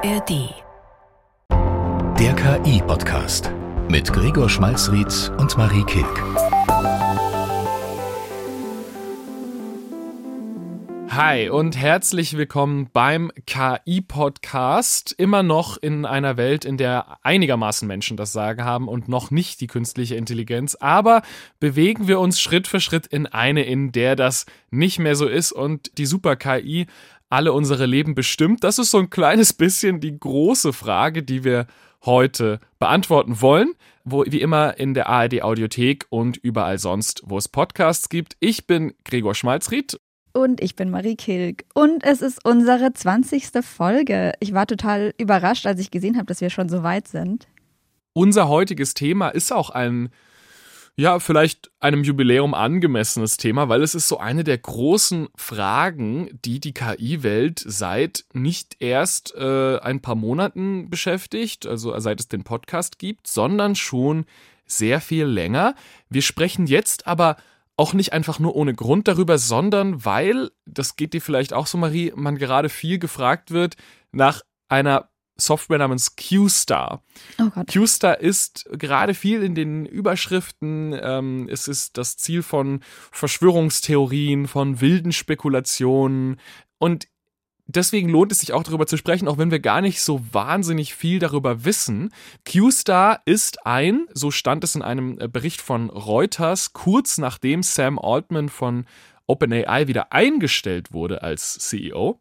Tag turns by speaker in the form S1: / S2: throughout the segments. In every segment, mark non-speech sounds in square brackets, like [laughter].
S1: ARD.
S2: Der KI-Podcast mit Gregor Schmalzried und Marie Kilk.
S3: Hi und herzlich willkommen beim KI-Podcast. Immer noch in einer Welt, in der einigermaßen Menschen das Sagen haben und noch nicht die künstliche Intelligenz. Aber bewegen wir uns Schritt für Schritt in eine, in der das nicht mehr so ist und die Super-KI alle unsere Leben bestimmt? Das ist so ein kleines bisschen die große Frage, die wir heute beantworten wollen. Wo, wie immer in der ARD Audiothek und überall sonst, wo es Podcasts gibt. Ich bin Gregor Schmalzried.
S4: Und ich bin Marie Kilk. Und es ist unsere 20. Folge. Ich war total überrascht, als ich gesehen habe, dass wir schon so weit sind.
S3: Unser heutiges Thema ist auch ein ja, vielleicht einem Jubiläum angemessenes Thema, weil es ist so eine der großen Fragen, die die KI-Welt seit nicht erst äh, ein paar Monaten beschäftigt, also seit es den Podcast gibt, sondern schon sehr viel länger. Wir sprechen jetzt aber auch nicht einfach nur ohne Grund darüber, sondern weil, das geht dir vielleicht auch so, Marie, man gerade viel gefragt wird nach einer Software namens QStar. Oh Gott. QStar ist gerade viel in den Überschriften. Ähm, es ist das Ziel von Verschwörungstheorien, von wilden Spekulationen. Und deswegen lohnt es sich auch darüber zu sprechen, auch wenn wir gar nicht so wahnsinnig viel darüber wissen. QStar ist ein, so stand es in einem äh, Bericht von Reuters, kurz nachdem Sam Altman von OpenAI wieder eingestellt wurde als CEO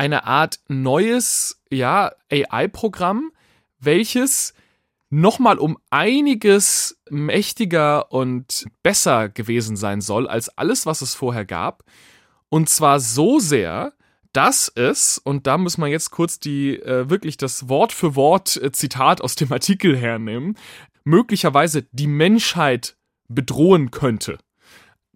S3: eine Art neues, ja, AI-Programm, welches nochmal um einiges mächtiger und besser gewesen sein soll als alles, was es vorher gab. Und zwar so sehr, dass es, und da muss man jetzt kurz die äh, wirklich das Wort für Wort äh, Zitat aus dem Artikel hernehmen, möglicherweise die Menschheit bedrohen könnte.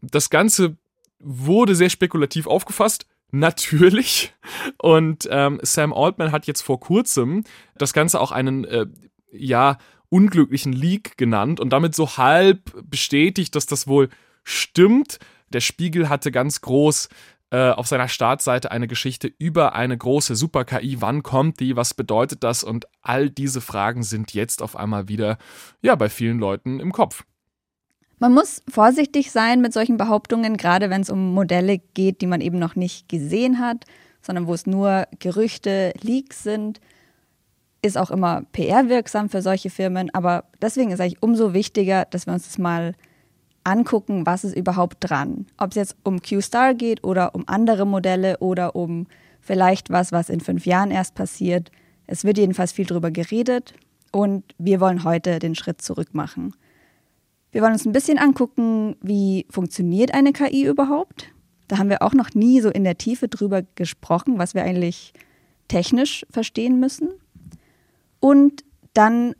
S3: Das Ganze wurde sehr spekulativ aufgefasst natürlich. Und ähm, Sam Altman hat jetzt vor kurzem das Ganze auch einen, äh, ja, unglücklichen Leak genannt und damit so halb bestätigt, dass das wohl stimmt. Der Spiegel hatte ganz groß äh, auf seiner Startseite eine Geschichte über eine große Super-KI. Wann kommt die? Was bedeutet das? Und all diese Fragen sind jetzt auf einmal wieder, ja, bei vielen Leuten im Kopf.
S4: Man muss vorsichtig sein mit solchen Behauptungen, gerade wenn es um Modelle geht, die man eben noch nicht gesehen hat, sondern wo es nur Gerüchte, Leaks sind. Ist auch immer PR-wirksam für solche Firmen, aber deswegen ist eigentlich umso wichtiger, dass wir uns das mal angucken, was ist überhaupt dran. Ob es jetzt um Q-Star geht oder um andere Modelle oder um vielleicht was, was in fünf Jahren erst passiert. Es wird jedenfalls viel darüber geredet und wir wollen heute den Schritt zurück machen. Wir wollen uns ein bisschen angucken, wie funktioniert eine KI überhaupt. Da haben wir auch noch nie so in der Tiefe drüber gesprochen, was wir eigentlich technisch verstehen müssen. Und dann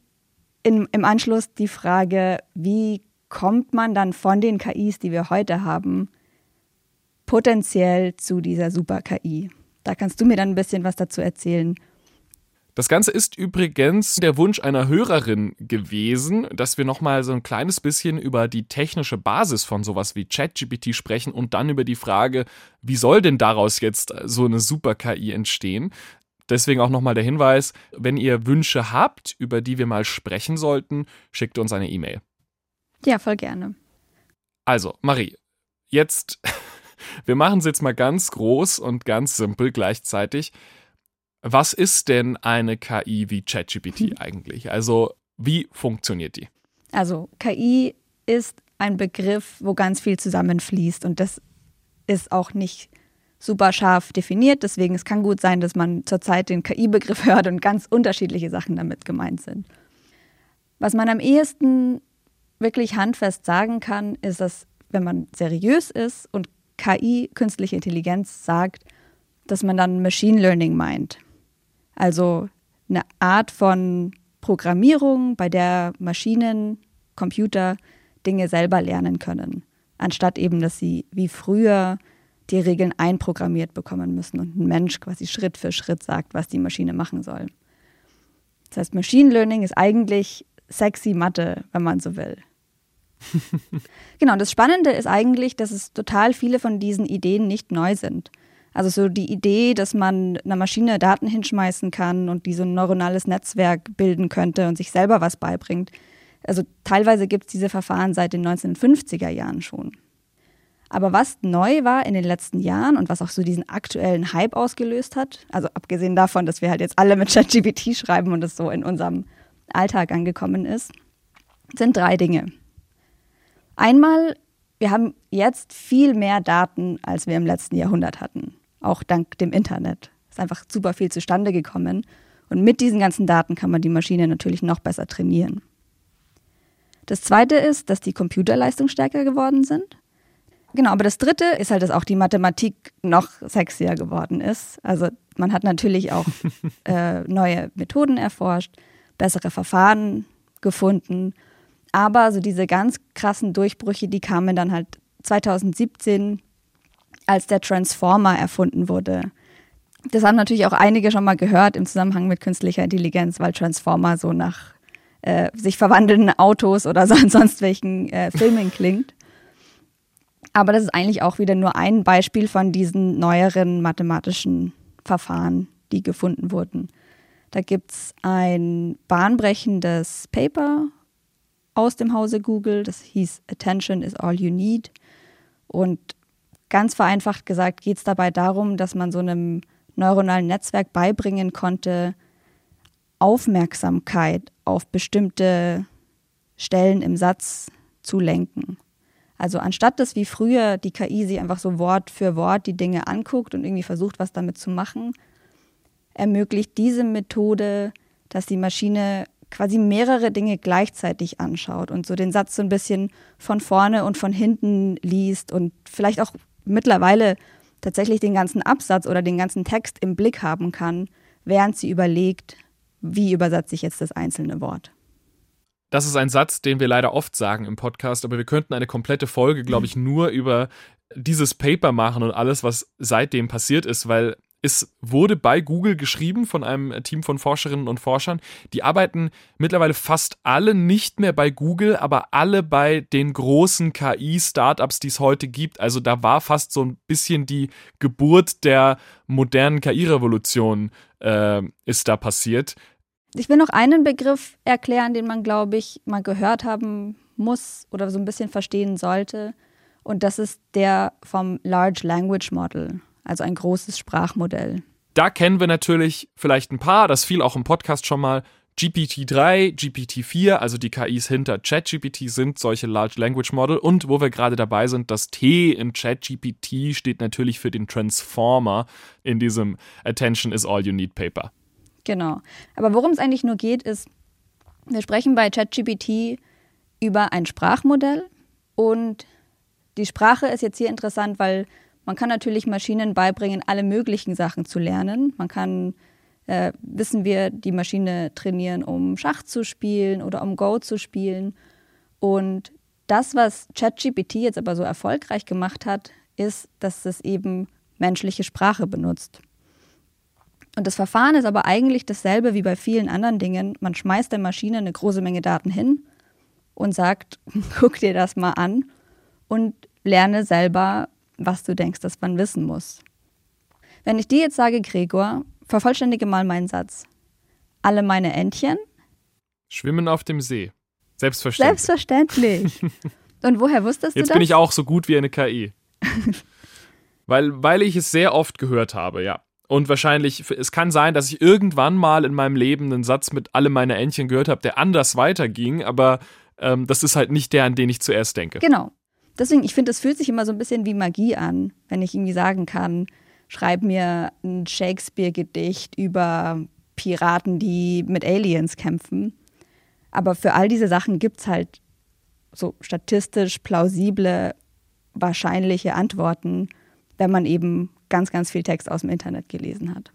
S4: in, im Anschluss die Frage, wie kommt man dann von den KIs, die wir heute haben, potenziell zu dieser Super-KI? Da kannst du mir dann ein bisschen was dazu erzählen
S3: das Ganze ist übrigens der Wunsch einer Hörerin gewesen, dass wir nochmal so ein kleines bisschen über die technische Basis von sowas wie ChatGPT sprechen und dann über die Frage, wie soll denn daraus jetzt so eine Super-KI entstehen? Deswegen auch nochmal der Hinweis, wenn ihr Wünsche habt, über die wir mal sprechen sollten, schickt uns eine E-Mail.
S4: Ja, voll gerne.
S3: Also, Marie, jetzt, [laughs] wir machen es jetzt mal ganz groß und ganz simpel gleichzeitig. Was ist denn eine KI wie ChatGPT hm. eigentlich? Also wie funktioniert die?
S4: Also KI ist ein Begriff, wo ganz viel zusammenfließt und das ist auch nicht super scharf definiert. Deswegen es kann gut sein, dass man zurzeit den KI-Begriff [laughs] hört und ganz unterschiedliche Sachen damit gemeint sind. Was man am ehesten wirklich handfest sagen kann, ist, dass wenn man seriös ist und KI, künstliche Intelligenz sagt, dass man dann Machine Learning meint. Also eine Art von Programmierung, bei der Maschinen, Computer Dinge selber lernen können, anstatt eben, dass sie wie früher die Regeln einprogrammiert bekommen müssen und ein Mensch quasi Schritt für Schritt sagt, was die Maschine machen soll. Das heißt, Machine Learning ist eigentlich sexy Mathe, wenn man so will. [laughs] genau, und das Spannende ist eigentlich, dass es total viele von diesen Ideen nicht neu sind. Also so die Idee, dass man einer Maschine Daten hinschmeißen kann und die so ein neuronales Netzwerk bilden könnte und sich selber was beibringt. Also teilweise gibt es diese Verfahren seit den 1950er Jahren schon. Aber was neu war in den letzten Jahren und was auch so diesen aktuellen Hype ausgelöst hat, also abgesehen davon, dass wir halt jetzt alle mit ChatGPT schreiben und es so in unserem Alltag angekommen ist, sind drei Dinge. Einmal, wir haben jetzt viel mehr Daten, als wir im letzten Jahrhundert hatten, auch dank dem Internet. Es ist einfach super viel zustande gekommen und mit diesen ganzen Daten kann man die Maschine natürlich noch besser trainieren. Das zweite ist, dass die Computerleistung stärker geworden sind. Genau, aber das dritte ist halt, dass auch die Mathematik noch sexier geworden ist. Also man hat natürlich auch [laughs] äh, neue Methoden erforscht, bessere Verfahren gefunden. Aber so diese ganz krassen Durchbrüche, die kamen dann halt 2017, als der Transformer erfunden wurde. Das haben natürlich auch einige schon mal gehört im Zusammenhang mit künstlicher Intelligenz, weil Transformer so nach äh, sich verwandelnden Autos oder [laughs] sonst welchen äh, Filmen klingt. Aber das ist eigentlich auch wieder nur ein Beispiel von diesen neueren mathematischen Verfahren, die gefunden wurden. Da gibt es ein bahnbrechendes Paper aus dem Hause Google, das hieß Attention is all you need. Und ganz vereinfacht gesagt geht es dabei darum, dass man so einem neuronalen Netzwerk beibringen konnte, Aufmerksamkeit auf bestimmte Stellen im Satz zu lenken. Also anstatt dass wie früher die KI sich einfach so Wort für Wort die Dinge anguckt und irgendwie versucht, was damit zu machen, ermöglicht diese Methode, dass die Maschine quasi mehrere Dinge gleichzeitig anschaut und so den Satz so ein bisschen von vorne und von hinten liest und vielleicht auch mittlerweile tatsächlich den ganzen Absatz oder den ganzen Text im Blick haben kann, während sie überlegt, wie übersetze ich jetzt das einzelne Wort.
S3: Das ist ein Satz, den wir leider oft sagen im Podcast, aber wir könnten eine komplette Folge, glaube ich, nur über dieses Paper machen und alles, was seitdem passiert ist, weil es wurde bei Google geschrieben von einem Team von Forscherinnen und Forschern. Die arbeiten mittlerweile fast alle nicht mehr bei Google, aber alle bei den großen KI-Startups, die es heute gibt. Also da war fast so ein bisschen die Geburt der modernen KI-Revolution äh, ist da passiert.
S4: Ich will noch einen Begriff erklären, den man, glaube ich, mal gehört haben muss oder so ein bisschen verstehen sollte. Und das ist der vom Large Language Model, also ein großes Sprachmodell.
S3: Da kennen wir natürlich vielleicht ein paar, das fiel auch im Podcast schon mal. GPT-3, GPT-4, also die KIs hinter ChatGPT sind solche Large Language Model. Und wo wir gerade dabei sind, das T in ChatGPT steht natürlich für den Transformer in diesem Attention is all you need Paper.
S4: Genau. Aber worum es eigentlich nur geht, ist, wir sprechen bei ChatGPT über ein Sprachmodell und die Sprache ist jetzt hier interessant, weil man kann natürlich Maschinen beibringen, alle möglichen Sachen zu lernen. Man kann, äh, wissen wir, die Maschine trainieren, um Schach zu spielen oder um Go zu spielen. Und das, was ChatGPT jetzt aber so erfolgreich gemacht hat, ist, dass es eben menschliche Sprache benutzt. Und das Verfahren ist aber eigentlich dasselbe wie bei vielen anderen Dingen. Man schmeißt der Maschine eine große Menge Daten hin und sagt, [laughs] guck dir das mal an und lerne selber, was du denkst, dass man wissen muss. Wenn ich dir jetzt sage, Gregor, vervollständige mal meinen Satz. Alle meine Entchen
S3: schwimmen auf dem See. Selbstverständlich.
S4: Selbstverständlich. [laughs] und woher wusstest
S3: du
S4: das?
S3: Jetzt bin ich auch so gut wie eine KI. [laughs] weil, weil ich es sehr oft gehört habe, ja. Und wahrscheinlich, es kann sein, dass ich irgendwann mal in meinem Leben einen Satz mit alle meine Entchen gehört habe, der anders weiterging, aber ähm, das ist halt nicht der, an den ich zuerst denke.
S4: Genau. Deswegen, ich finde, es fühlt sich immer so ein bisschen wie Magie an, wenn ich irgendwie sagen kann, schreib mir ein Shakespeare-Gedicht über Piraten, die mit Aliens kämpfen. Aber für all diese Sachen gibt es halt so statistisch plausible, wahrscheinliche Antworten, wenn man eben ganz, ganz viel Text aus dem Internet gelesen hat.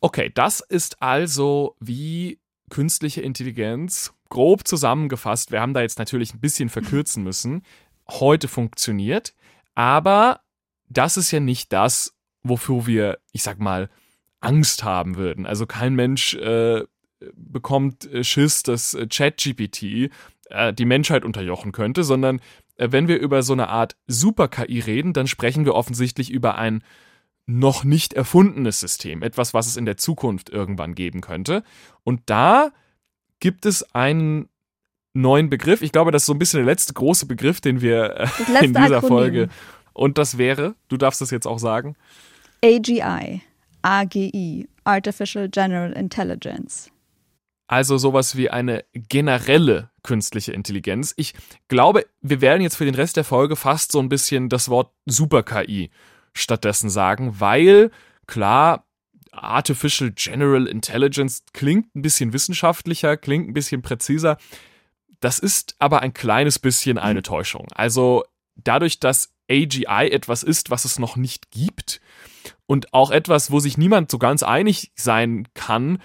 S3: Okay, das ist also wie künstliche Intelligenz grob zusammengefasst. Wir haben da jetzt natürlich ein bisschen verkürzen müssen. Heute funktioniert, aber das ist ja nicht das, wofür wir, ich sag mal, Angst haben würden. Also kein Mensch äh, bekommt äh, Schiss, dass äh, ChatGPT äh, die Menschheit unterjochen könnte, sondern äh, wenn wir über so eine Art Super-KI reden, dann sprechen wir offensichtlich über ein noch nicht erfundenes System, etwas, was es in der Zukunft irgendwann geben könnte. Und da gibt es einen neuen Begriff. Ich glaube, das ist so ein bisschen der letzte große Begriff, den wir äh, [laughs] in dieser Akronym. Folge. Und das wäre, du darfst das jetzt auch sagen.
S4: AGI, AGI, Artificial General Intelligence.
S3: Also sowas wie eine generelle künstliche Intelligenz. Ich glaube, wir werden jetzt für den Rest der Folge fast so ein bisschen das Wort Super-KI stattdessen sagen, weil klar, Artificial General Intelligence klingt ein bisschen wissenschaftlicher, klingt ein bisschen präziser. Das ist aber ein kleines bisschen eine mhm. Täuschung. Also dadurch, dass AGI etwas ist, was es noch nicht gibt und auch etwas, wo sich niemand so ganz einig sein kann,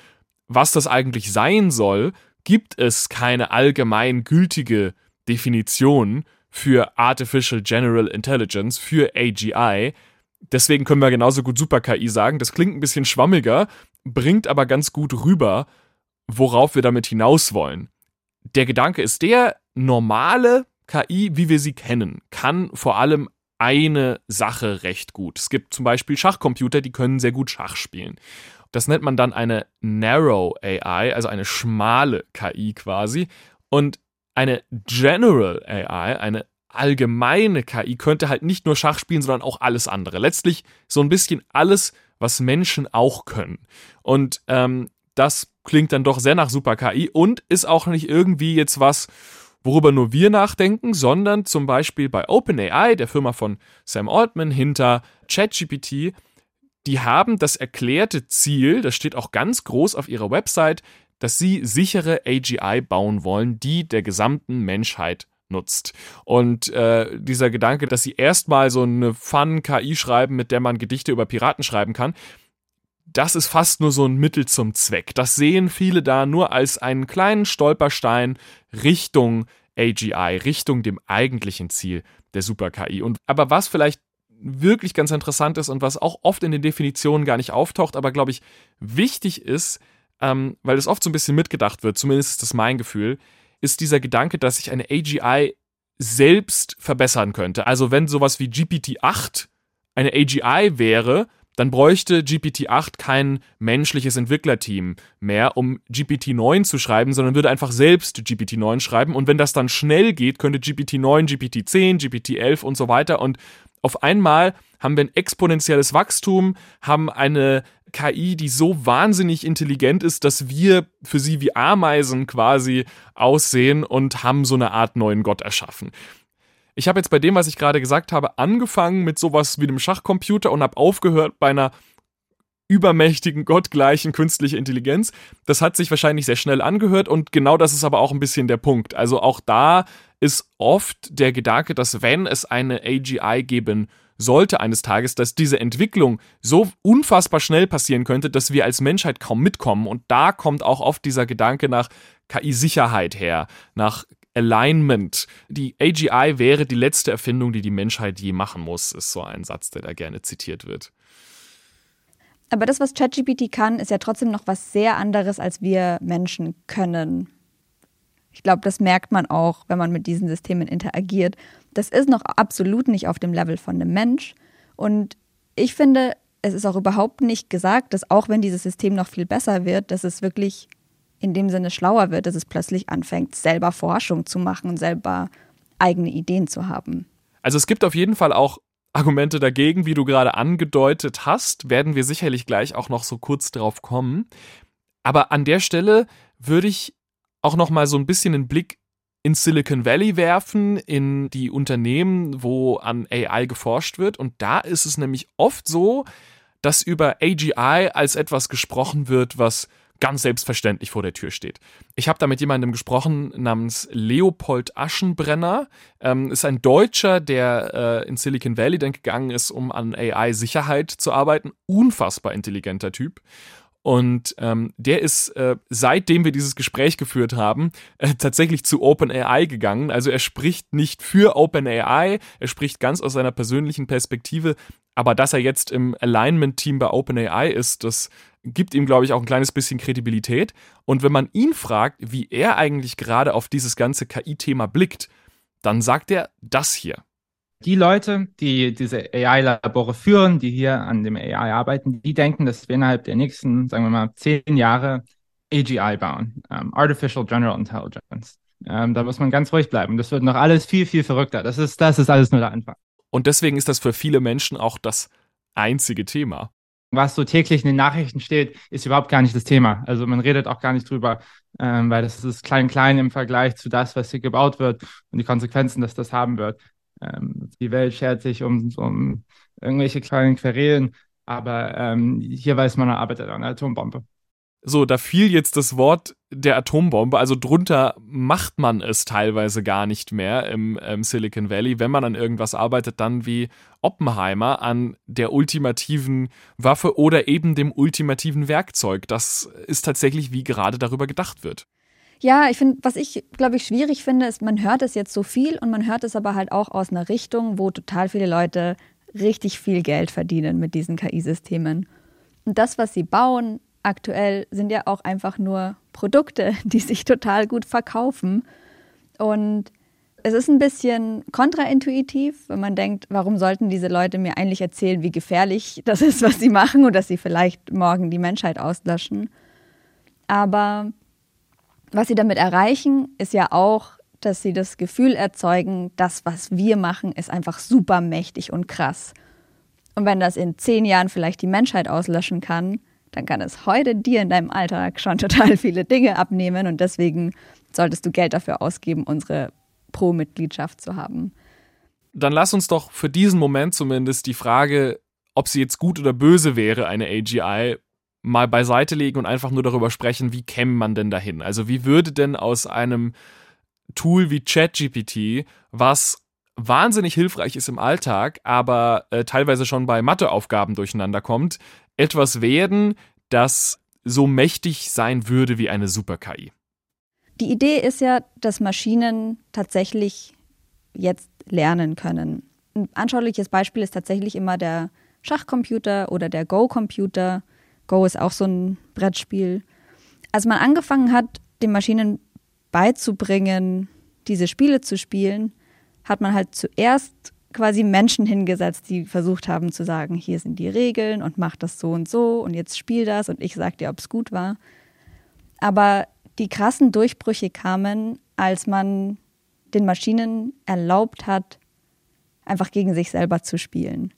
S3: was das eigentlich sein soll, gibt es keine allgemein gültige Definition für Artificial General Intelligence, für AGI. Deswegen können wir genauso gut Super-KI sagen. Das klingt ein bisschen schwammiger, bringt aber ganz gut rüber, worauf wir damit hinaus wollen. Der Gedanke ist der, normale KI, wie wir sie kennen, kann vor allem eine Sache recht gut. Es gibt zum Beispiel Schachcomputer, die können sehr gut Schach spielen. Das nennt man dann eine Narrow AI, also eine schmale KI quasi. Und eine General AI, eine allgemeine KI, könnte halt nicht nur Schach spielen, sondern auch alles andere. Letztlich so ein bisschen alles, was Menschen auch können. Und ähm, das klingt dann doch sehr nach Super KI und ist auch nicht irgendwie jetzt was, worüber nur wir nachdenken, sondern zum Beispiel bei OpenAI, der Firma von Sam Altman hinter ChatGPT, die haben das erklärte Ziel, das steht auch ganz groß auf ihrer Website, dass sie sichere AGI bauen wollen, die der gesamten Menschheit nutzt. Und äh, dieser Gedanke, dass sie erstmal so eine Fun-KI schreiben, mit der man Gedichte über Piraten schreiben kann, das ist fast nur so ein Mittel zum Zweck. Das sehen viele da nur als einen kleinen Stolperstein Richtung AGI, Richtung dem eigentlichen Ziel der Super-KI. Und aber was vielleicht wirklich ganz interessant ist und was auch oft in den Definitionen gar nicht auftaucht, aber glaube ich wichtig ist, ähm, weil es oft so ein bisschen mitgedacht wird, zumindest ist das mein Gefühl, ist dieser Gedanke, dass sich eine AGI selbst verbessern könnte. Also wenn sowas wie GPT-8 eine AGI wäre, dann bräuchte GPT-8 kein menschliches Entwicklerteam mehr, um GPT-9 zu schreiben, sondern würde einfach selbst GPT-9 schreiben. Und wenn das dann schnell geht, könnte GPT-9, GPT-10, GPT-11 und so weiter und auf einmal haben wir ein exponentielles Wachstum, haben eine KI, die so wahnsinnig intelligent ist, dass wir für sie wie Ameisen quasi aussehen und haben so eine Art neuen Gott erschaffen. Ich habe jetzt bei dem, was ich gerade gesagt habe, angefangen mit sowas wie einem Schachcomputer und habe aufgehört bei einer übermächtigen, gottgleichen künstliche Intelligenz. Das hat sich wahrscheinlich sehr schnell angehört und genau das ist aber auch ein bisschen der Punkt. Also auch da ist oft der Gedanke, dass wenn es eine AGI geben sollte eines Tages, dass diese Entwicklung so unfassbar schnell passieren könnte, dass wir als Menschheit kaum mitkommen. Und da kommt auch oft dieser Gedanke nach KI-Sicherheit her, nach Alignment. Die AGI wäre die letzte Erfindung, die die Menschheit je machen muss, ist so ein Satz, der da gerne zitiert wird.
S4: Aber das, was ChatGPT kann, ist ja trotzdem noch was sehr anderes, als wir Menschen können. Ich glaube, das merkt man auch, wenn man mit diesen Systemen interagiert. Das ist noch absolut nicht auf dem Level von einem Mensch. Und ich finde, es ist auch überhaupt nicht gesagt, dass auch wenn dieses System noch viel besser wird, dass es wirklich in dem Sinne schlauer wird, dass es plötzlich anfängt, selber Forschung zu machen und selber eigene Ideen zu haben.
S3: Also es gibt auf jeden Fall auch Argumente dagegen, wie du gerade angedeutet hast, werden wir sicherlich gleich auch noch so kurz drauf kommen. Aber an der Stelle würde ich auch noch mal so ein bisschen einen Blick in Silicon Valley werfen, in die Unternehmen, wo an AI geforscht wird. Und da ist es nämlich oft so, dass über AGI als etwas gesprochen wird, was ganz selbstverständlich vor der Tür steht. Ich habe da mit jemandem gesprochen namens Leopold Aschenbrenner. Ähm, ist ein Deutscher, der äh, in Silicon Valley dann gegangen ist, um an AI-Sicherheit zu arbeiten. Unfassbar intelligenter Typ. Und ähm, der ist, äh, seitdem wir dieses Gespräch geführt haben, äh, tatsächlich zu OpenAI gegangen. Also er spricht nicht für OpenAI, er spricht ganz aus seiner persönlichen Perspektive. Aber dass er jetzt im Alignment-Team bei OpenAI ist, das gibt ihm, glaube ich, auch ein kleines bisschen Kredibilität. Und wenn man ihn fragt, wie er eigentlich gerade auf dieses ganze KI-Thema blickt, dann sagt er das hier.
S1: Die Leute, die diese AI-Labore führen, die hier an dem AI arbeiten, die denken, dass wir innerhalb der nächsten, sagen wir mal, zehn Jahre AGI bauen, um, ähm, Artificial General Intelligence. Um, ähm, da muss man ganz ruhig bleiben. Das wird noch alles viel, viel verrückter. Das ist, das ist alles nur der Anfang.
S3: Und deswegen ist das für viele Menschen auch das einzige Thema.
S1: Was so täglich in den Nachrichten steht, ist überhaupt gar nicht das Thema. Also man redet auch gar nicht drüber, ähm, weil das ist klein, klein im Vergleich zu das, was hier gebaut wird und die Konsequenzen, dass das haben wird. Ähm, die Welt schert sich um, um irgendwelche kleinen Querelen, aber ähm, hier weiß man, er arbeitet an einer Atombombe.
S3: So, da fiel jetzt das Wort der Atombombe. Also drunter macht man es teilweise gar nicht mehr im, im, Silicon Valley. Wenn man an irgendwas arbeitet, dann wie Oppenheimer an der ultimativen Waffe oder eben dem ultimativen Werkzeug. Das ist tatsächlich, wie gerade darüber gedacht wird.
S4: Ja, ich finde, was ich, glaube ich, schwierig finde, ist, man hört es jetzt so viel und man hört es aber halt auch aus einer Richtung, wo total viele Leute richtig viel Geld verdienen mit diesen KI-Systemen. Und das, was sie bauen aktuell, sind ja auch einfach nur Produkte, [laughs] die sich total gut verkaufen. Und es ist ein bisschen kontraintuitiv, wenn man denkt, warum sollten diese Leute mir eigentlich erzählen, wie gefährlich [laughs] das ist, was sie machen und dass sie vielleicht morgen die Menschheit auslöschen. Aber was sie damit erreichen, ist ja auch, dass sie das Gefühl erzeugen, das, was wir machen, ist einfach super mächtig und krass. Und wenn das in zehn Jahren vielleicht die Menschheit auslöschen kann, dann kann es heute dir in deinem Alltag schon total viele Dinge abnehmen und deswegen solltest du Geld dafür ausgeben, unsere Pro-Mitgliedschaft zu haben.
S3: Dann lass uns doch für diesen Moment zumindest die Frage, ob sie jetzt gut oder böse wäre, eine AGI, mal beiseite legen und einfach nur darüber sprechen, wie käme man denn dahin? Also wie würde denn aus einem Tool wie ChatGPT, was wahnsinnig hilfreich ist im Alltag, aber äh, teilweise schon bei Matheaufgaben durcheinander kommt, etwas werden, das so mächtig sein würde wie eine Super-KI?
S4: Die Idee ist ja, dass Maschinen tatsächlich jetzt lernen können. Ein anschauliches Beispiel ist tatsächlich immer der Schachcomputer oder der Go-Computer. Go ist auch so ein Brettspiel. Als man angefangen hat, den Maschinen beizubringen, diese Spiele zu spielen, hat man halt zuerst quasi Menschen hingesetzt, die versucht haben zu sagen, hier sind die Regeln und mach das so und so und jetzt spiel das und ich sag dir, ob es gut war. Aber die krassen Durchbrüche kamen, als man den Maschinen erlaubt hat, einfach gegen sich selber zu spielen.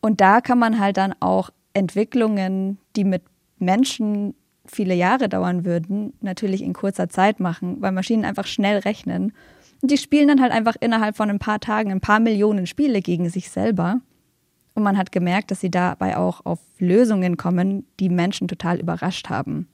S4: Und da kann man halt dann auch Entwicklungen, die mit Menschen viele Jahre dauern würden, natürlich in kurzer Zeit machen, weil Maschinen einfach schnell rechnen. Und die spielen dann halt einfach innerhalb von ein paar Tagen ein paar Millionen Spiele gegen sich selber. Und man hat gemerkt, dass sie dabei auch auf Lösungen kommen, die Menschen total überrascht haben.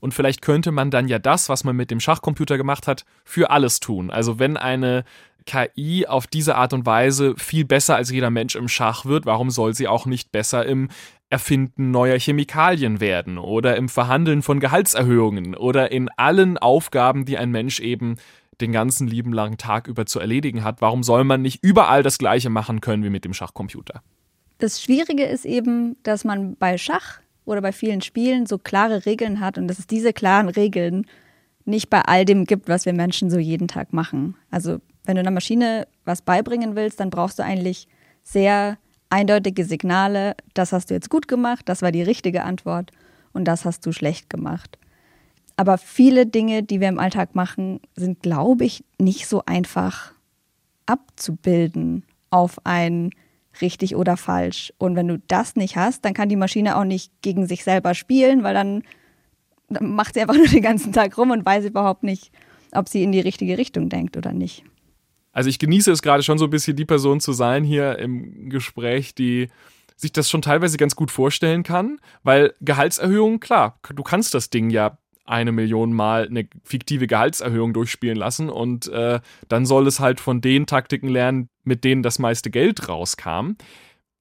S3: Und vielleicht könnte man dann ja das, was man mit dem Schachcomputer gemacht hat, für alles tun. Also wenn eine KI auf diese Art und Weise viel besser als jeder Mensch im Schach wird, warum soll sie auch nicht besser im Erfinden neuer Chemikalien werden oder im Verhandeln von Gehaltserhöhungen oder in allen Aufgaben, die ein Mensch eben den ganzen lieben langen Tag über zu erledigen hat. Warum soll man nicht überall das Gleiche machen können wie mit dem Schachcomputer?
S4: Das Schwierige ist eben, dass man bei Schach oder bei vielen Spielen so klare Regeln hat und dass es diese klaren Regeln nicht bei all dem gibt, was wir Menschen so jeden Tag machen. Also wenn du einer Maschine was beibringen willst, dann brauchst du eigentlich sehr eindeutige Signale, das hast du jetzt gut gemacht, das war die richtige Antwort und das hast du schlecht gemacht. Aber viele Dinge, die wir im Alltag machen, sind, glaube ich, nicht so einfach abzubilden auf ein richtig oder falsch. Und wenn du das nicht hast, dann kann die Maschine auch nicht gegen sich selber spielen, weil dann, dann macht sie einfach [laughs] nur den ganzen Tag rum und weiß überhaupt nicht, ob sie in die richtige Richtung denkt oder nicht.
S3: Also ich genieße es gerade schon so ein bisschen, die Person zu sein hier im Gespräch, die sich das schon teilweise ganz gut vorstellen kann, weil Gehaltserhöhung, klar, du kannst das Ding ja eine Million Mal eine fiktive Gehaltserhöhung durchspielen lassen und äh, dann soll es halt von den Taktiken lernen, mit denen das meiste Geld rauskam.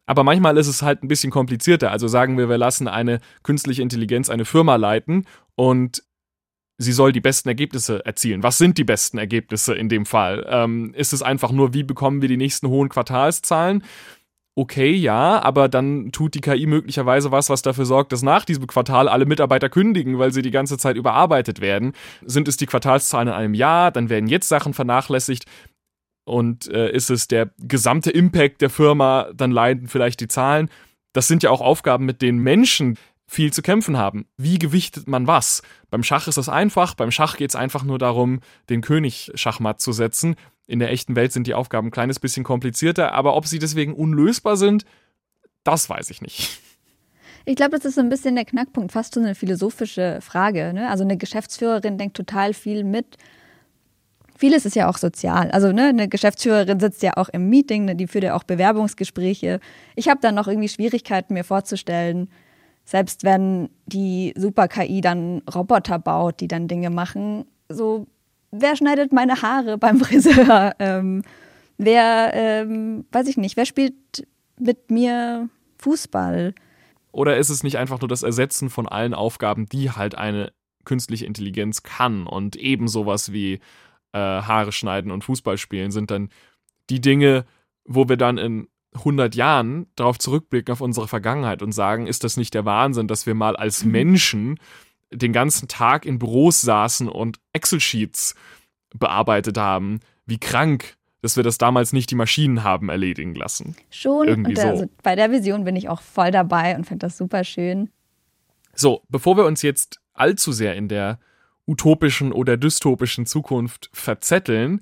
S3: Aber manchmal ist es halt ein bisschen komplizierter. Also sagen wir, wir lassen eine künstliche Intelligenz eine Firma leiten und sie soll die besten Ergebnisse erzielen. Was sind die besten Ergebnisse in dem Fall? Ähm, ist es einfach nur, wie bekommen wir die nächsten hohen Quartalszahlen? Okay, ja, aber dann tut die KI möglicherweise was, was dafür sorgt, dass nach diesem Quartal alle Mitarbeiter kündigen, weil sie die ganze Zeit überarbeitet werden. Sind es die Quartalszahlen in einem Jahr, dann werden jetzt Sachen vernachlässigt. und äh, ist es der gesamte Impact der Firma, dann leiden vielleicht die Zahlen. Das sind ja auch Aufgaben, mit denen Menschen viel zu kämpfen haben. Wie gewichtet man was? Beim Schach ist das einfach. Beim Schach geht es einfach nur darum, den König Schachmatt zu setzen. In der echten Welt sind die Aufgaben ein kleines bisschen komplizierter, aber ob sie deswegen unlösbar sind, das weiß ich nicht.
S4: Ich glaube, das ist so ein bisschen der Knackpunkt, fast so eine philosophische Frage. Ne? Also eine Geschäftsführerin denkt total viel mit. Vieles ist ja auch sozial. Also ne, eine Geschäftsführerin sitzt ja auch im Meeting, ne, die führt ja auch Bewerbungsgespräche. Ich habe dann noch irgendwie Schwierigkeiten, mir vorzustellen, selbst wenn die Super-KI dann Roboter baut, die dann Dinge machen, so, wer schneidet meine Haare beim [laughs] Friseur? Ähm, wer, ähm, weiß ich nicht, wer spielt mit mir Fußball?
S3: Oder ist es nicht einfach nur das Ersetzen von allen Aufgaben, die halt eine künstliche Intelligenz kann und eben sowas wie äh, Haare schneiden und Fußball spielen sind dann die Dinge, wo wir dann in 100 Jahren darauf zurückblicken auf unsere Vergangenheit und sagen, ist das nicht der Wahnsinn, dass wir mal als mhm. Menschen den ganzen Tag in Büros saßen und Excel-Sheets bearbeitet haben, wie krank, dass wir das damals nicht die Maschinen haben erledigen lassen.
S4: Schon, Irgendwie und also bei der Vision bin ich auch voll dabei und finde das super schön.
S3: So, bevor wir uns jetzt allzu sehr in der utopischen oder dystopischen Zukunft verzetteln,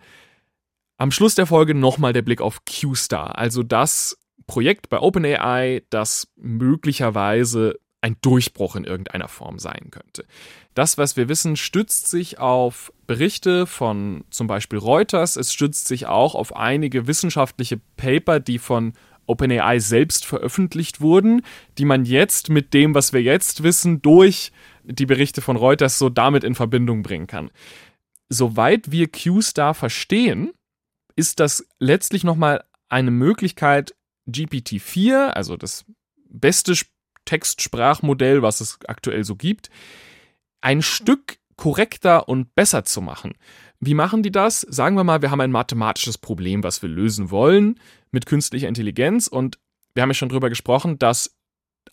S3: am Schluss der Folge nochmal der Blick auf QStar, also das Projekt bei OpenAI, das möglicherweise ein Durchbruch in irgendeiner Form sein könnte. Das, was wir wissen, stützt sich auf Berichte von zum Beispiel Reuters. Es stützt sich auch auf einige wissenschaftliche Paper, die von OpenAI selbst veröffentlicht wurden, die man jetzt mit dem, was wir jetzt wissen, durch die Berichte von Reuters so damit in Verbindung bringen kann. Soweit wir QStar verstehen, ist das letztlich nochmal eine Möglichkeit, GPT-4, also das beste Textsprachmodell, was es aktuell so gibt, ein Stück korrekter und besser zu machen. Wie machen die das? Sagen wir mal, wir haben ein mathematisches Problem, was wir lösen wollen mit künstlicher Intelligenz und wir haben ja schon darüber gesprochen, dass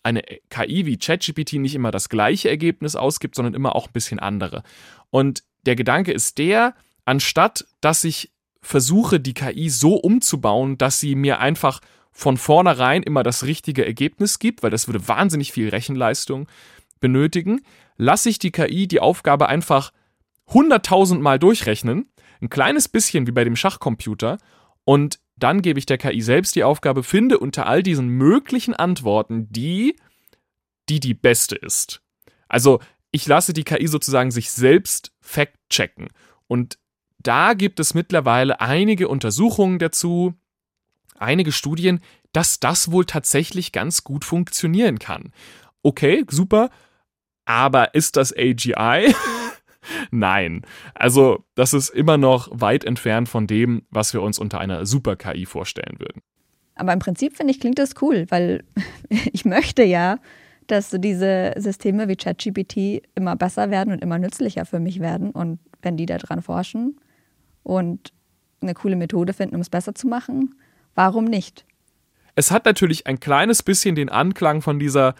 S3: eine KI wie ChatGPT nicht immer das gleiche Ergebnis ausgibt, sondern immer auch ein bisschen andere. Und der Gedanke ist der, anstatt dass ich versuche, die KI so umzubauen, dass sie mir einfach von vornherein immer das richtige Ergebnis gibt, weil das würde wahnsinnig viel Rechenleistung benötigen, lasse ich die KI die Aufgabe einfach hunderttausendmal durchrechnen, ein kleines bisschen wie bei dem Schachcomputer, und dann gebe ich der KI selbst die Aufgabe, finde unter all diesen möglichen Antworten die, die die beste ist. Also ich lasse die KI sozusagen sich selbst fact-checken. Und da gibt es mittlerweile einige Untersuchungen dazu, einige Studien, dass das wohl tatsächlich ganz gut funktionieren kann. Okay, super, aber ist das AGI? [laughs] Nein. Also, das ist immer noch weit entfernt von dem, was wir uns unter einer Super-KI vorstellen würden.
S4: Aber im Prinzip finde ich, klingt das cool, weil [laughs] ich möchte ja, dass so diese Systeme wie ChatGPT immer besser werden und immer nützlicher für mich werden. Und wenn die da dran forschen, und eine coole Methode finden, um es besser zu machen, warum nicht?
S3: Es hat natürlich ein kleines bisschen den Anklang von dieser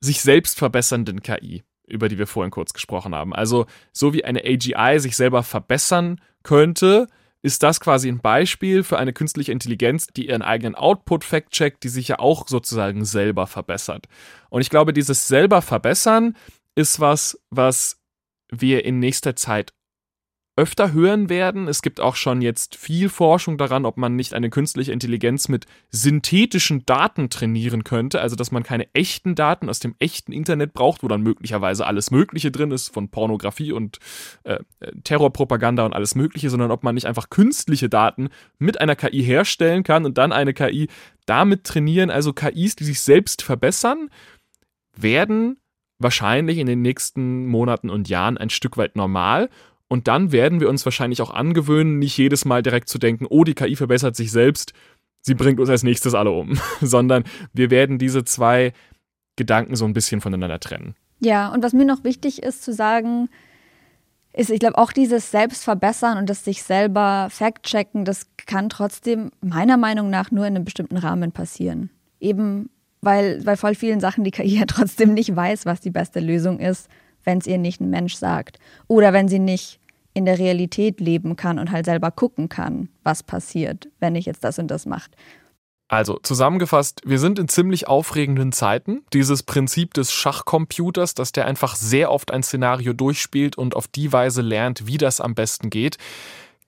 S3: sich selbst verbessernden KI, über die wir vorhin kurz gesprochen haben. Also so wie eine AGI sich selber verbessern könnte, ist das quasi ein Beispiel für eine künstliche Intelligenz, die ihren eigenen Output fact-checkt, die sich ja auch sozusagen selber verbessert. Und ich glaube, dieses selber verbessern ist was, was wir in nächster Zeit öfter hören werden. Es gibt auch schon jetzt viel Forschung daran, ob man nicht eine künstliche Intelligenz mit synthetischen Daten trainieren könnte, also dass man keine echten Daten aus dem echten Internet braucht, wo dann möglicherweise alles Mögliche drin ist, von Pornografie und äh, Terrorpropaganda und alles Mögliche, sondern ob man nicht einfach künstliche Daten mit einer KI herstellen kann und dann eine KI damit trainieren, also KIs, die sich selbst verbessern, werden wahrscheinlich in den nächsten Monaten und Jahren ein Stück weit normal und dann werden wir uns wahrscheinlich auch angewöhnen, nicht jedes Mal direkt zu denken, oh, die KI verbessert sich selbst, sie bringt uns als nächstes alle um, [laughs] sondern wir werden diese zwei Gedanken so ein bisschen voneinander trennen.
S4: Ja, und was mir noch wichtig ist zu sagen, ist, ich glaube, auch dieses Selbstverbessern und das sich selber fact-checken, das kann trotzdem meiner Meinung nach nur in einem bestimmten Rahmen passieren. Eben weil bei voll vielen Sachen die KI ja [laughs] trotzdem nicht weiß, was die beste Lösung ist, wenn es ihr nicht ein Mensch sagt. Oder wenn sie nicht in der Realität leben kann und halt selber gucken kann, was passiert, wenn ich jetzt das und das mache.
S3: Also zusammengefasst, wir sind in ziemlich aufregenden Zeiten. Dieses Prinzip des Schachcomputers, dass der einfach sehr oft ein Szenario durchspielt und auf die Weise lernt, wie das am besten geht.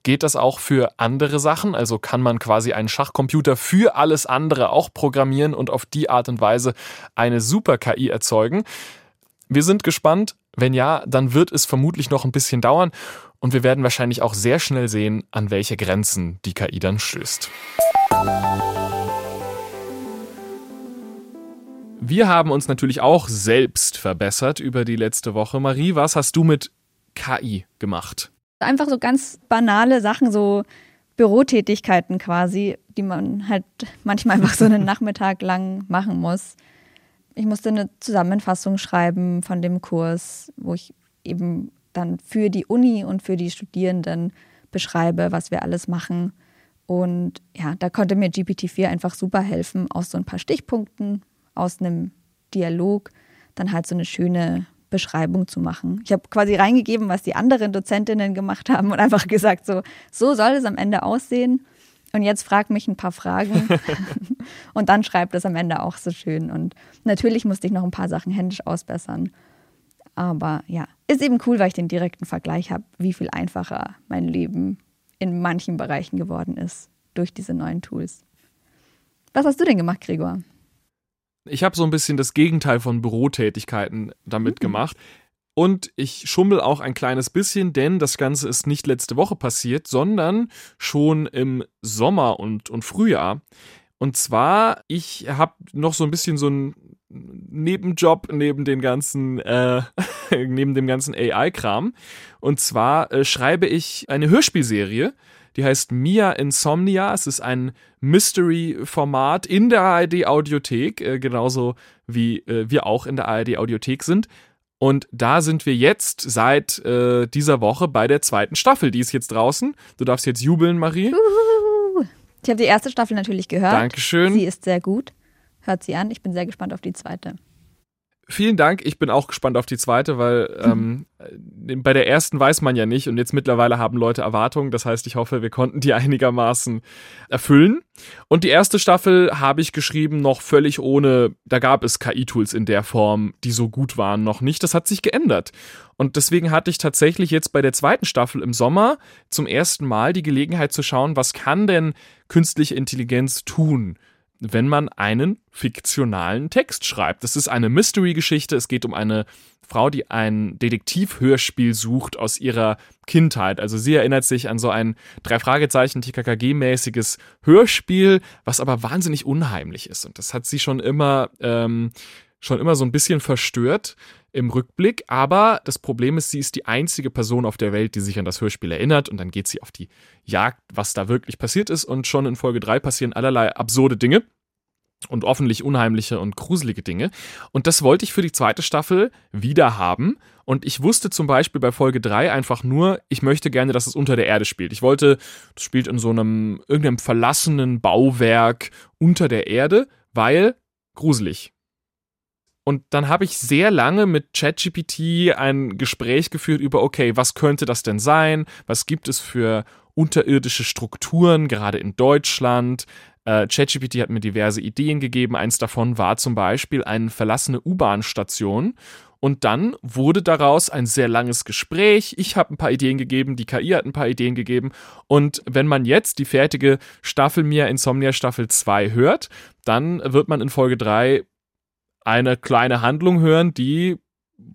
S3: Geht das auch für andere Sachen? Also kann man quasi einen Schachcomputer für alles andere auch programmieren und auf die Art und Weise eine Super-KI erzeugen? Wir sind gespannt. Wenn ja, dann wird es vermutlich noch ein bisschen dauern und wir werden wahrscheinlich auch sehr schnell sehen, an welche Grenzen die KI dann stößt. Wir haben uns natürlich auch selbst verbessert über die letzte Woche. Marie, was hast du mit KI gemacht?
S4: Einfach so ganz banale Sachen, so Bürotätigkeiten quasi, die man halt manchmal einfach so einen [laughs] Nachmittag lang machen muss. Ich musste eine Zusammenfassung schreiben von dem Kurs, wo ich eben dann für die Uni und für die Studierenden beschreibe, was wir alles machen. Und ja, da konnte mir GPT-4 einfach super helfen, aus so ein paar Stichpunkten, aus einem Dialog, dann halt so eine schöne Beschreibung zu machen. Ich habe quasi reingegeben, was die anderen Dozentinnen gemacht haben und einfach gesagt, so, so soll es am Ende aussehen. Und jetzt frag mich ein paar Fragen. [laughs] und dann schreibt es am Ende auch so schön. Und natürlich musste ich noch ein paar Sachen händisch ausbessern. Aber ja, ist eben cool, weil ich den direkten Vergleich habe, wie viel einfacher mein Leben in manchen Bereichen geworden ist durch diese neuen Tools. Was hast du denn gemacht, Gregor?
S3: Ich habe so ein bisschen das Gegenteil von Bürotätigkeiten damit mhm. gemacht. Und ich schummel auch ein kleines bisschen, denn das Ganze ist nicht letzte Woche passiert, sondern schon im Sommer und, und Frühjahr. Und zwar, ich habe noch so ein bisschen so einen Nebenjob neben den ganzen, äh, [laughs] neben dem ganzen AI-Kram. Und zwar äh, schreibe ich eine Hörspielserie die heißt Mia Insomnia. Es ist ein Mystery-Format in der ARD-Audiothek, äh, genauso wie äh, wir auch in der ARD-Audiothek sind. Und da sind wir jetzt seit äh, dieser Woche bei der zweiten Staffel. Die ist jetzt draußen. Du darfst jetzt jubeln, Marie. [laughs]
S4: Ich habe die erste Staffel natürlich gehört.
S3: Dankeschön.
S4: Sie ist sehr gut. Hört sie an. Ich bin sehr gespannt auf die zweite.
S3: Vielen Dank. Ich bin auch gespannt auf die zweite, weil ähm, bei der ersten weiß man ja nicht und jetzt mittlerweile haben Leute Erwartungen. Das heißt, ich hoffe, wir konnten die [laughs] einigermaßen erfüllen. Und die erste Staffel habe ich geschrieben noch völlig ohne, da gab es KI-Tools in der Form, die so gut waren, noch nicht. Das hat sich geändert. Und deswegen hatte ich tatsächlich jetzt bei der zweiten Staffel im Sommer zum ersten Mal die Gelegenheit zu schauen, was kann denn künstliche Intelligenz tun? Wenn man einen fiktionalen Text schreibt. Das ist eine Mystery-Geschichte. Es geht um eine Frau, die ein Detektivhörspiel sucht aus ihrer Kindheit. Also sie erinnert sich an so ein drei Fragezeichen TKKG-mäßiges Hörspiel, was aber wahnsinnig unheimlich ist. Und das hat sie schon immer ähm, schon immer so ein bisschen verstört im Rückblick. Aber das Problem ist, sie ist die einzige Person auf der Welt, die sich an das Hörspiel erinnert. Und dann geht sie auf die Jagd, was da wirklich passiert ist. Und schon in Folge 3 passieren allerlei absurde Dinge und offentlich unheimliche und gruselige Dinge. Und das wollte ich für die zweite Staffel wieder haben. Und ich wusste zum Beispiel bei Folge 3 einfach nur, ich möchte gerne, dass es unter der Erde spielt. Ich wollte, das spielt in so einem irgendeinem verlassenen Bauwerk unter der Erde, weil gruselig. Und dann habe ich sehr lange mit ChatGPT ein Gespräch geführt über, okay, was könnte das denn sein? Was gibt es für unterirdische Strukturen, gerade in Deutschland? Äh, ChatGPT hat mir diverse Ideen gegeben. Eins davon war zum Beispiel eine verlassene U-Bahn-Station. Und dann wurde daraus ein sehr langes Gespräch. Ich habe ein paar Ideen gegeben, die KI hat ein paar Ideen gegeben. Und wenn man jetzt die fertige Staffel Mia Insomnia Staffel 2 hört, dann wird man in Folge 3 eine kleine Handlung hören, die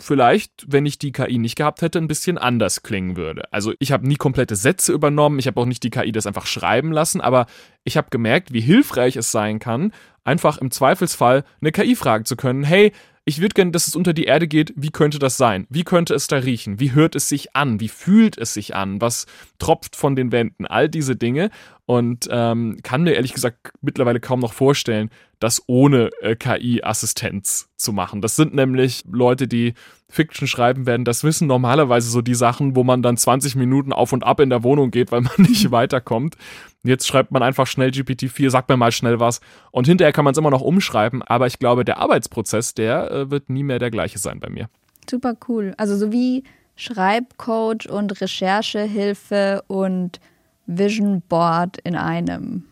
S3: vielleicht, wenn ich die KI nicht gehabt hätte, ein bisschen anders klingen würde. Also ich habe nie komplette Sätze übernommen, ich habe auch nicht die KI das einfach schreiben lassen, aber ich habe gemerkt, wie hilfreich es sein kann, einfach im Zweifelsfall eine KI fragen zu können, hey, ich würde gerne, dass es unter die Erde geht. Wie könnte das sein? Wie könnte es da riechen? Wie hört es sich an? Wie fühlt es sich an? Was tropft von den Wänden? All diese Dinge. Und ähm, kann mir ehrlich gesagt mittlerweile kaum noch vorstellen, das ohne äh, KI-Assistenz zu machen. Das sind nämlich Leute, die Fiction schreiben werden, das wissen normalerweise so die Sachen, wo man dann 20 Minuten auf und ab in der Wohnung geht, weil [laughs] man nicht weiterkommt. Jetzt schreibt man einfach schnell GPT-4, sagt mir mal schnell was und hinterher kann man es immer noch umschreiben, aber ich glaube, der Arbeitsprozess, der äh, wird nie mehr der gleiche sein bei mir.
S4: Super cool. Also so wie Schreibcoach und Recherchehilfe und Vision Board in einem.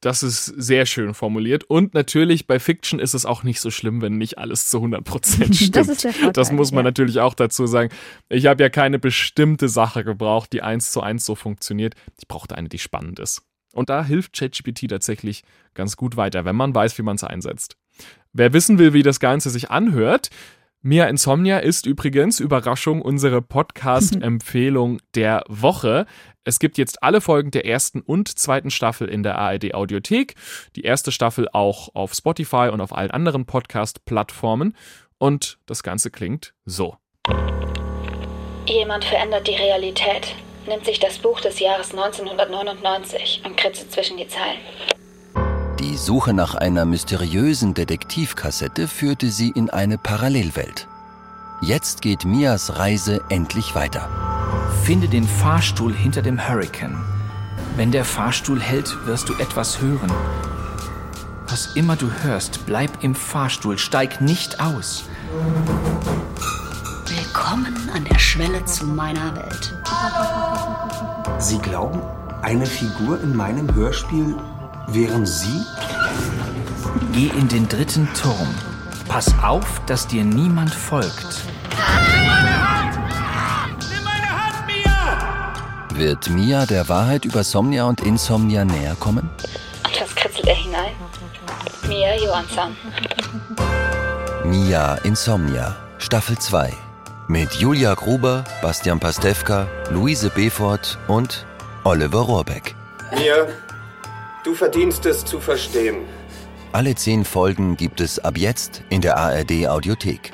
S3: Das ist sehr schön formuliert. Und natürlich bei Fiction ist es auch nicht so schlimm, wenn nicht alles zu [laughs] 100% stimmt.
S4: Das, ist der Vorteil,
S3: das muss man
S4: ja.
S3: natürlich auch dazu sagen. Ich habe ja keine bestimmte Sache gebraucht, die eins zu eins so funktioniert. Ich brauchte eine, die spannend ist. Und da hilft ChatGPT tatsächlich ganz gut weiter, wenn man weiß, wie man es einsetzt. Wer wissen will, wie das Ganze sich anhört, Mia Insomnia ist übrigens, Überraschung, unsere Podcast-Empfehlung [laughs] der Woche. Es gibt jetzt alle Folgen der ersten und zweiten Staffel in der ARD Audiothek. Die erste Staffel auch auf Spotify und auf allen anderen Podcast-Plattformen. Und das Ganze klingt so.
S5: Jemand verändert die Realität, nimmt sich das Buch des Jahres 1999 und kritzelt zwischen die Zeilen.
S6: Die Suche nach einer mysteriösen Detektivkassette führte sie in eine Parallelwelt. Jetzt geht Mias Reise endlich weiter.
S7: Finde den Fahrstuhl hinter dem Hurricane. Wenn der Fahrstuhl hält, wirst du etwas hören. Was immer du hörst, bleib im Fahrstuhl, steig nicht aus.
S8: Willkommen an der Schwelle zu meiner Welt.
S9: Sie glauben, eine Figur in meinem Hörspiel wären Sie?
S7: Geh in den dritten Turm. Pass auf, dass dir niemand folgt.
S6: Wird Mia der Wahrheit über Somnia und Insomnia näher kommen?
S5: Und was kritzelt er hinein? Mia Johansson.
S6: Mia Insomnia, Staffel 2. Mit Julia Gruber, Bastian Pastewka, Luise Befort und Oliver Rohrbeck.
S10: Mia, du verdienst es zu verstehen.
S6: Alle zehn Folgen gibt es ab jetzt in der ARD Audiothek.